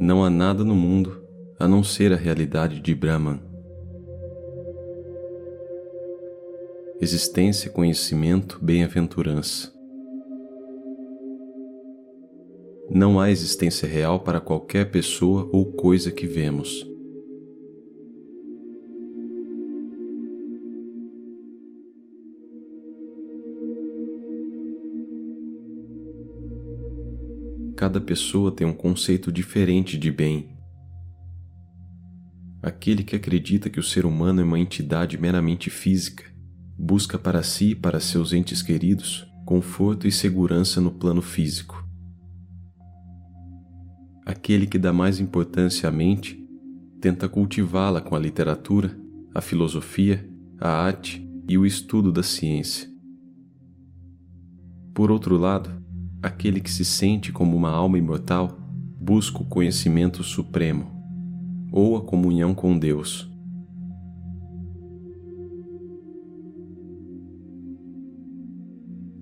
Não há nada no mundo a não ser a realidade de Brahman. Existência, conhecimento, bem-aventurança. Não há existência real para qualquer pessoa ou coisa que vemos. Cada pessoa tem um conceito diferente de bem. Aquele que acredita que o ser humano é uma entidade meramente física busca para si e para seus entes queridos conforto e segurança no plano físico. Aquele que dá mais importância à mente tenta cultivá-la com a literatura, a filosofia, a arte e o estudo da ciência. Por outro lado, aquele que se sente como uma alma imortal busca o conhecimento supremo ou a comunhão com Deus.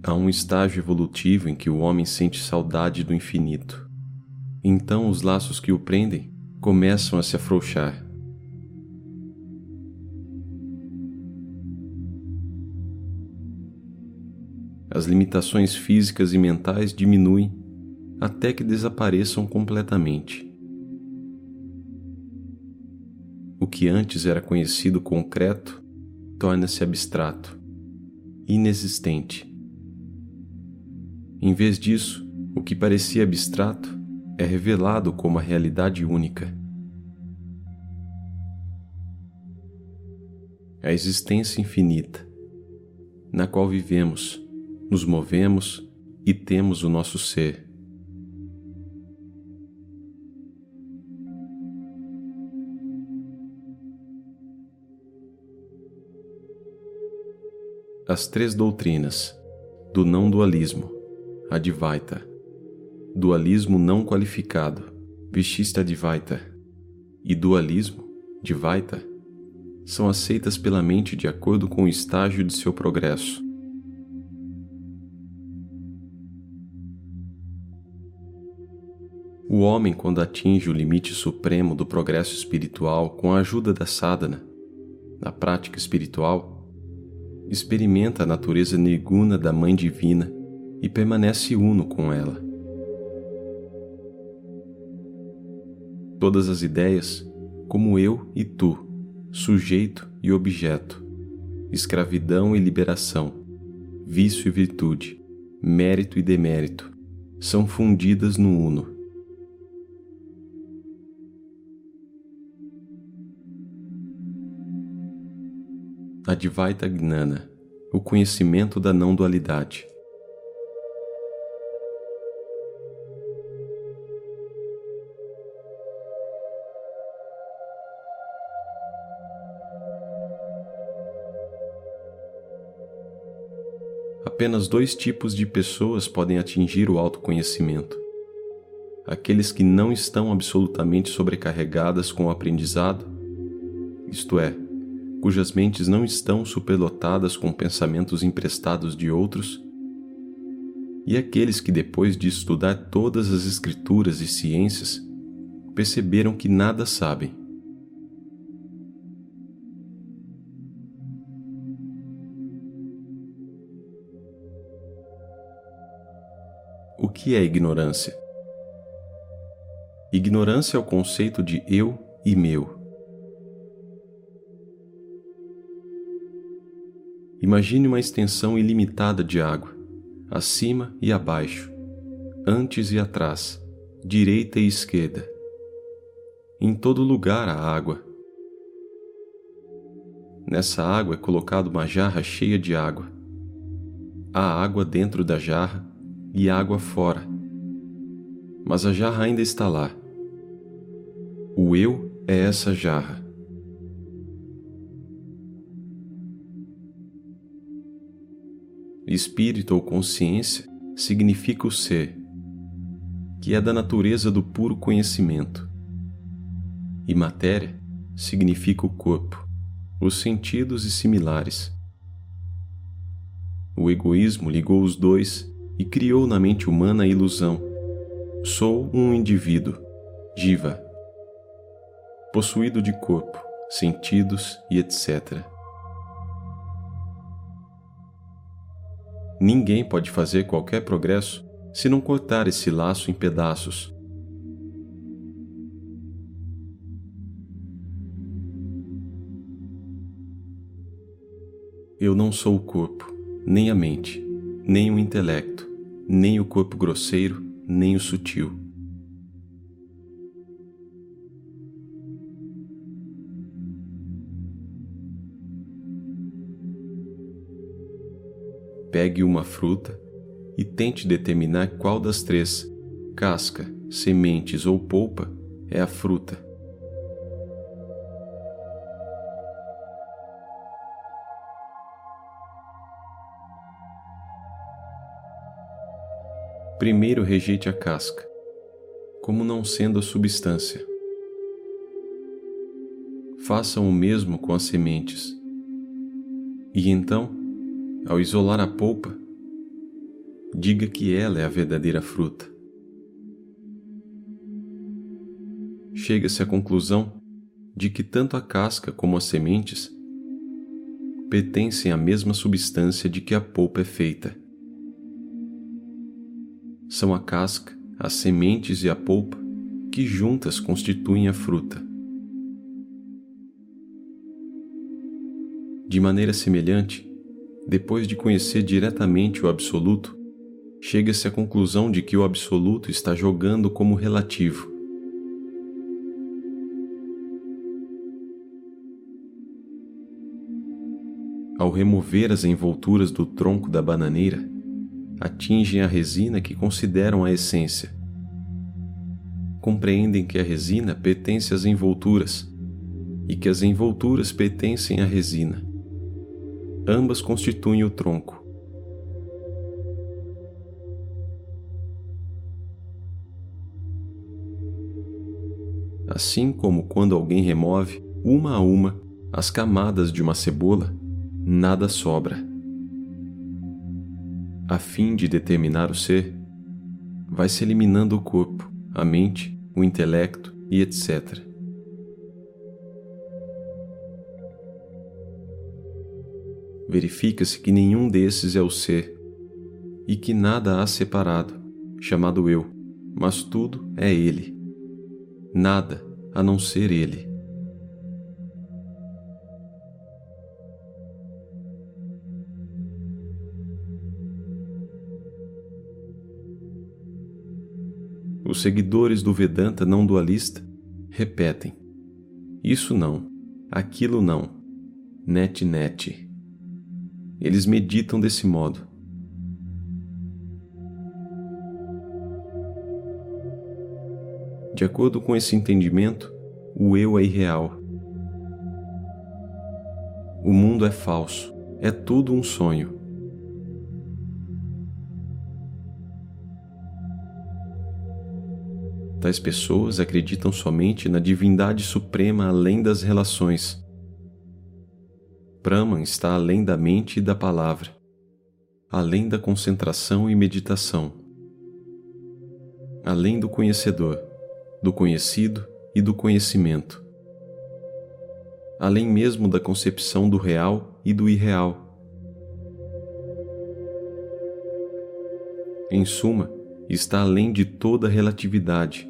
Há um estágio evolutivo em que o homem sente saudade do infinito. Então os laços que o prendem começam a se afrouxar. As limitações físicas e mentais diminuem até que desapareçam completamente. O que antes era conhecido concreto torna-se abstrato, inexistente. Em vez disso, o que parecia abstrato é revelado como a realidade única. A existência infinita, na qual vivemos, nos movemos e temos o nosso ser. As três doutrinas do não dualismo, Advaita, dualismo não qualificado, Vishista Advaita, e dualismo, Dvaita, são aceitas pela mente de acordo com o estágio de seu progresso. O homem, quando atinge o limite supremo do progresso espiritual com a ajuda da sadhana, na prática espiritual, experimenta a natureza nirguna da Mãe Divina e permanece uno com ela. Todas as ideias, como eu e tu, sujeito e objeto, escravidão e liberação, vício e virtude, mérito e demérito, são fundidas no uno Advaita Gnana, o conhecimento da não dualidade. Apenas dois tipos de pessoas podem atingir o autoconhecimento: aqueles que não estão absolutamente sobrecarregadas com o aprendizado, isto é, cujas mentes não estão superlotadas com pensamentos emprestados de outros, e aqueles que, depois de estudar todas as escrituras e ciências, perceberam que nada sabem. O que é ignorância? Ignorância é o conceito de eu e meu Imagine uma extensão ilimitada de água, acima e abaixo, antes e atrás, direita e esquerda. Em todo lugar há água. Nessa água é colocada uma jarra cheia de água. Há água dentro da jarra e água fora. Mas a jarra ainda está lá. O eu é essa jarra. Espírito ou consciência significa o ser, que é da natureza do puro conhecimento. E matéria significa o corpo, os sentidos e similares. O egoísmo ligou os dois e criou na mente humana a ilusão: sou um indivíduo, Jiva, possuído de corpo, sentidos e etc. Ninguém pode fazer qualquer progresso se não cortar esse laço em pedaços. Eu não sou o corpo, nem a mente, nem o intelecto, nem o corpo grosseiro, nem o sutil. Pegue uma fruta e tente determinar qual das três, casca, sementes ou polpa, é a fruta. Primeiro rejeite a casca, como não sendo a substância. Faça o mesmo com as sementes. E então, ao isolar a polpa, diga que ela é a verdadeira fruta. Chega-se à conclusão de que tanto a casca como as sementes pertencem à mesma substância de que a polpa é feita. São a casca, as sementes e a polpa que juntas constituem a fruta. De maneira semelhante, depois de conhecer diretamente o Absoluto, chega-se à conclusão de que o Absoluto está jogando como relativo. Ao remover as envolturas do tronco da bananeira, atingem a resina que consideram a essência. Compreendem que a resina pertence às envolturas e que as envolturas pertencem à resina ambas constituem o tronco. Assim como quando alguém remove, uma a uma, as camadas de uma cebola, nada sobra. A fim de determinar o ser, vai-se eliminando o corpo, a mente, o intelecto e etc. verifica-se que nenhum desses é o ser, e que nada há separado, chamado eu, mas tudo é ele. Nada a não ser ele. Os seguidores do Vedanta não dualista repetem: Isso não, aquilo não, net net. Eles meditam desse modo. De acordo com esse entendimento, o eu é irreal. O mundo é falso, é tudo um sonho. Tais pessoas acreditam somente na divindade suprema além das relações, Brahman está além da mente e da palavra, além da concentração e meditação, além do conhecedor, do conhecido e do conhecimento, além mesmo da concepção do real e do irreal. Em suma, está além de toda relatividade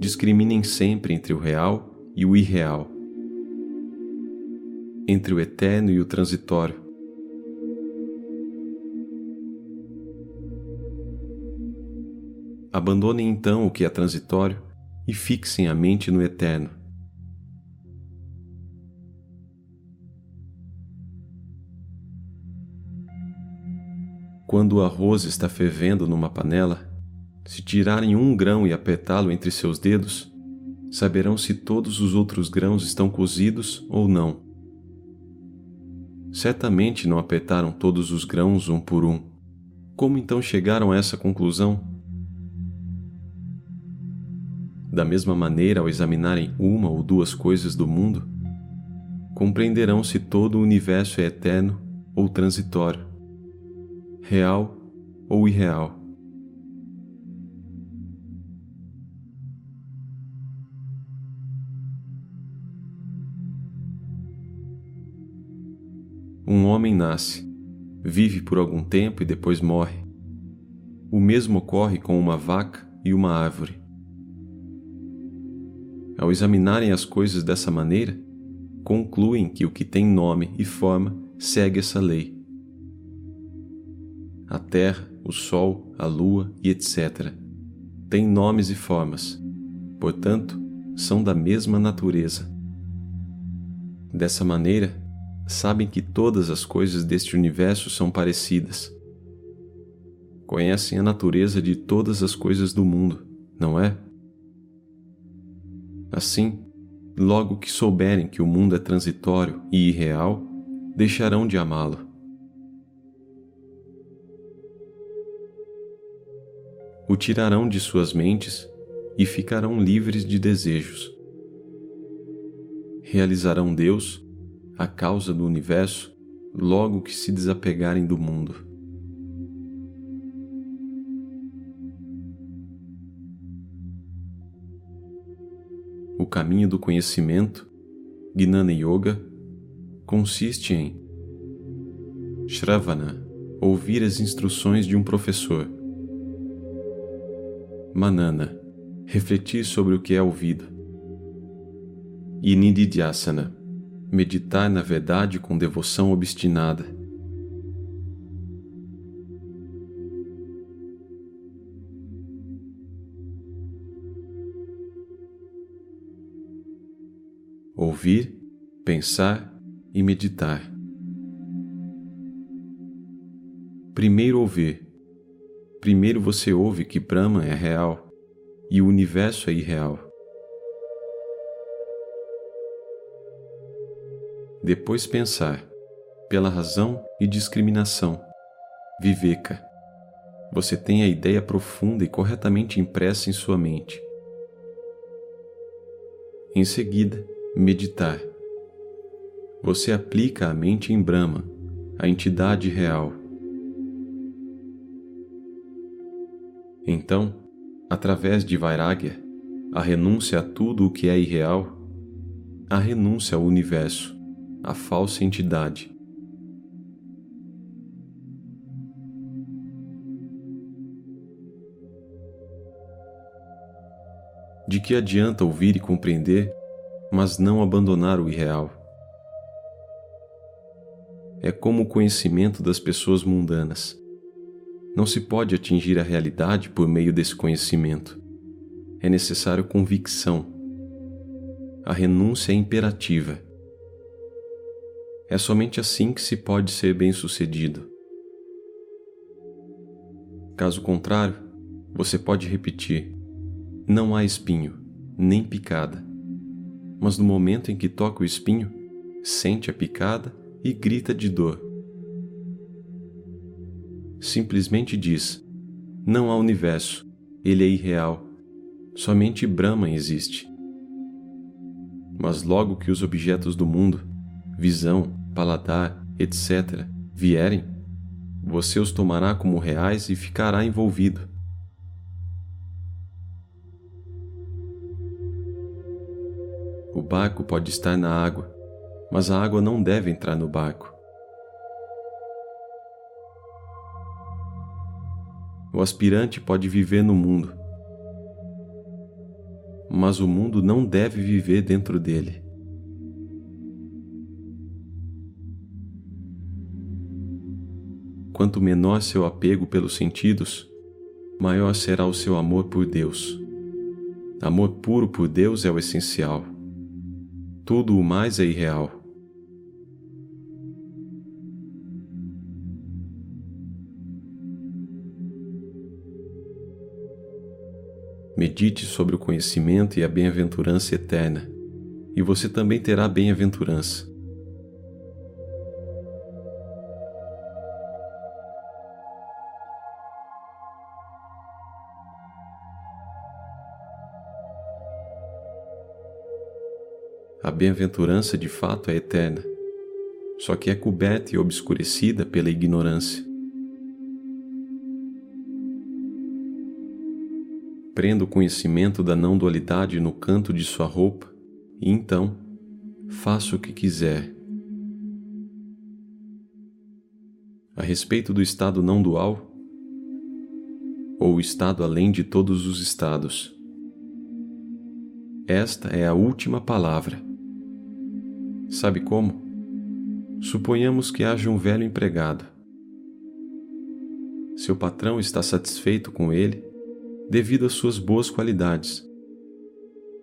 discriminem sempre entre o real e o irreal, entre o eterno e o transitório. Abandonem então o que é transitório e fixem a mente no eterno. Quando o arroz está fervendo numa panela, se tirarem um grão e apertá-lo entre seus dedos, saberão se todos os outros grãos estão cozidos ou não. Certamente não apertaram todos os grãos um por um. Como então chegaram a essa conclusão? Da mesma maneira, ao examinarem uma ou duas coisas do mundo, compreenderão se todo o universo é eterno ou transitório. real ou irreal. Um homem nasce, vive por algum tempo e depois morre. O mesmo ocorre com uma vaca e uma árvore. Ao examinarem as coisas dessa maneira, concluem que o que tem nome e forma segue essa lei. A terra, o sol, a lua e etc. têm nomes e formas, portanto, são da mesma natureza. Dessa maneira, sabem que todas as coisas deste universo são parecidas. Conhecem a natureza de todas as coisas do mundo, não é? Assim, logo que souberem que o mundo é transitório e irreal, deixarão de amá-lo. O tirarão de suas mentes e ficarão livres de desejos. Realizarão Deus a causa do universo logo que se desapegarem do mundo. O caminho do conhecimento, Gnana Yoga, consiste em Shravana, ouvir as instruções de um professor. Manana, refletir sobre o que é ouvido. E Nididhyasana, meditar na verdade com devoção obstinada. Ouvir, pensar e meditar. Primeiro ouvir. Primeiro você ouve que Brahma é real e o universo é irreal. Depois pensar, pela razão e discriminação. Viveka. Você tem a ideia profunda e corretamente impressa em sua mente. Em seguida, meditar. Você aplica a mente em Brahma, a entidade real. Então, através de Vairagya, a renúncia a tudo o que é irreal, a renúncia ao universo, a falsa entidade. De que adianta ouvir e compreender, mas não abandonar o irreal? É como o conhecimento das pessoas mundanas. Não se pode atingir a realidade por meio desse conhecimento. É necessário convicção. A renúncia é imperativa é somente assim que se pode ser bem-sucedido. Caso contrário, você pode repetir: não há espinho, nem picada. Mas no momento em que toca o espinho, sente a picada e grita de dor. Simplesmente diz: não há universo, ele é irreal, somente Brahman existe. Mas logo que os objetos do mundo, visão, paladar, etc., vierem, você os tomará como reais e ficará envolvido. O barco pode estar na água, mas a água não deve entrar no barco. O aspirante pode viver no mundo, mas o mundo não deve viver dentro dele. Quanto menor seu apego pelos sentidos, maior será o seu amor por Deus. Amor puro por Deus é o essencial. Tudo o mais é irreal. Medite sobre o conhecimento e a bem-aventurança eterna, e você também terá bem-aventurança. bem-aventurança de fato é eterna, só que é coberta e obscurecida pela ignorância. Prenda o conhecimento da não-dualidade no canto de sua roupa e então faça o que quiser. A respeito do estado não-dual, ou o estado além de todos os estados. Esta é a última palavra. Sabe como? Suponhamos que haja um velho empregado. Seu patrão está satisfeito com ele devido às suas boas qualidades.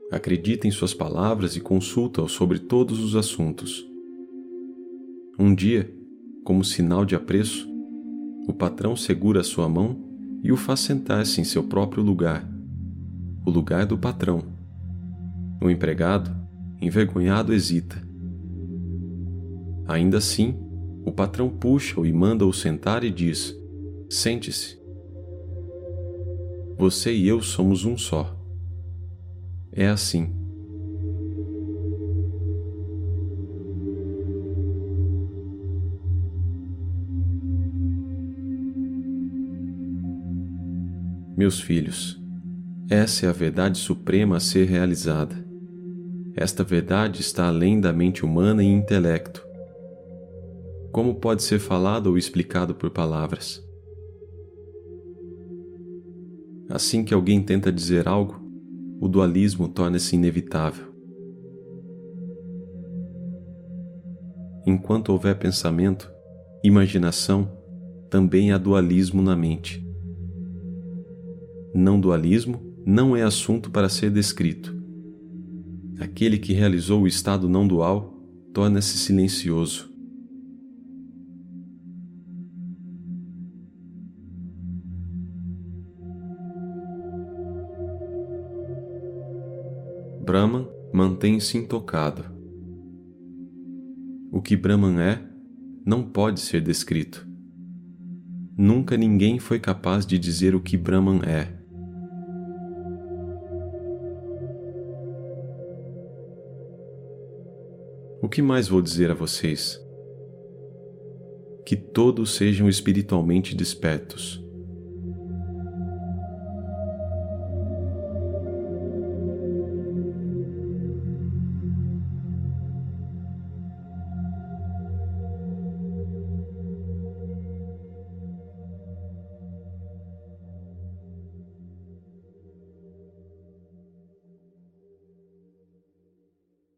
Acredita em suas palavras e consulta-o sobre todos os assuntos. Um dia, como sinal de apreço, o patrão segura sua mão e o faz sentar-se em seu próprio lugar, o lugar do patrão. O empregado, envergonhado, hesita. Ainda assim, o patrão puxa-o e manda-o sentar e diz: Sente-se. Você e eu somos um só. É assim. Meus filhos, essa é a verdade suprema a ser realizada. Esta verdade está além da mente humana e intelecto. Como pode ser falado ou explicado por palavras? Assim que alguém tenta dizer algo, o dualismo torna-se inevitável. Enquanto houver pensamento, imaginação, também há dualismo na mente. Não dualismo não é assunto para ser descrito aquele que realizou o estado não dual torna-se silencioso. Brahman mantém-se intocado. O que Brahman é não pode ser descrito. Nunca ninguém foi capaz de dizer o que Brahman é. O que mais vou dizer a vocês? Que todos sejam espiritualmente despertos.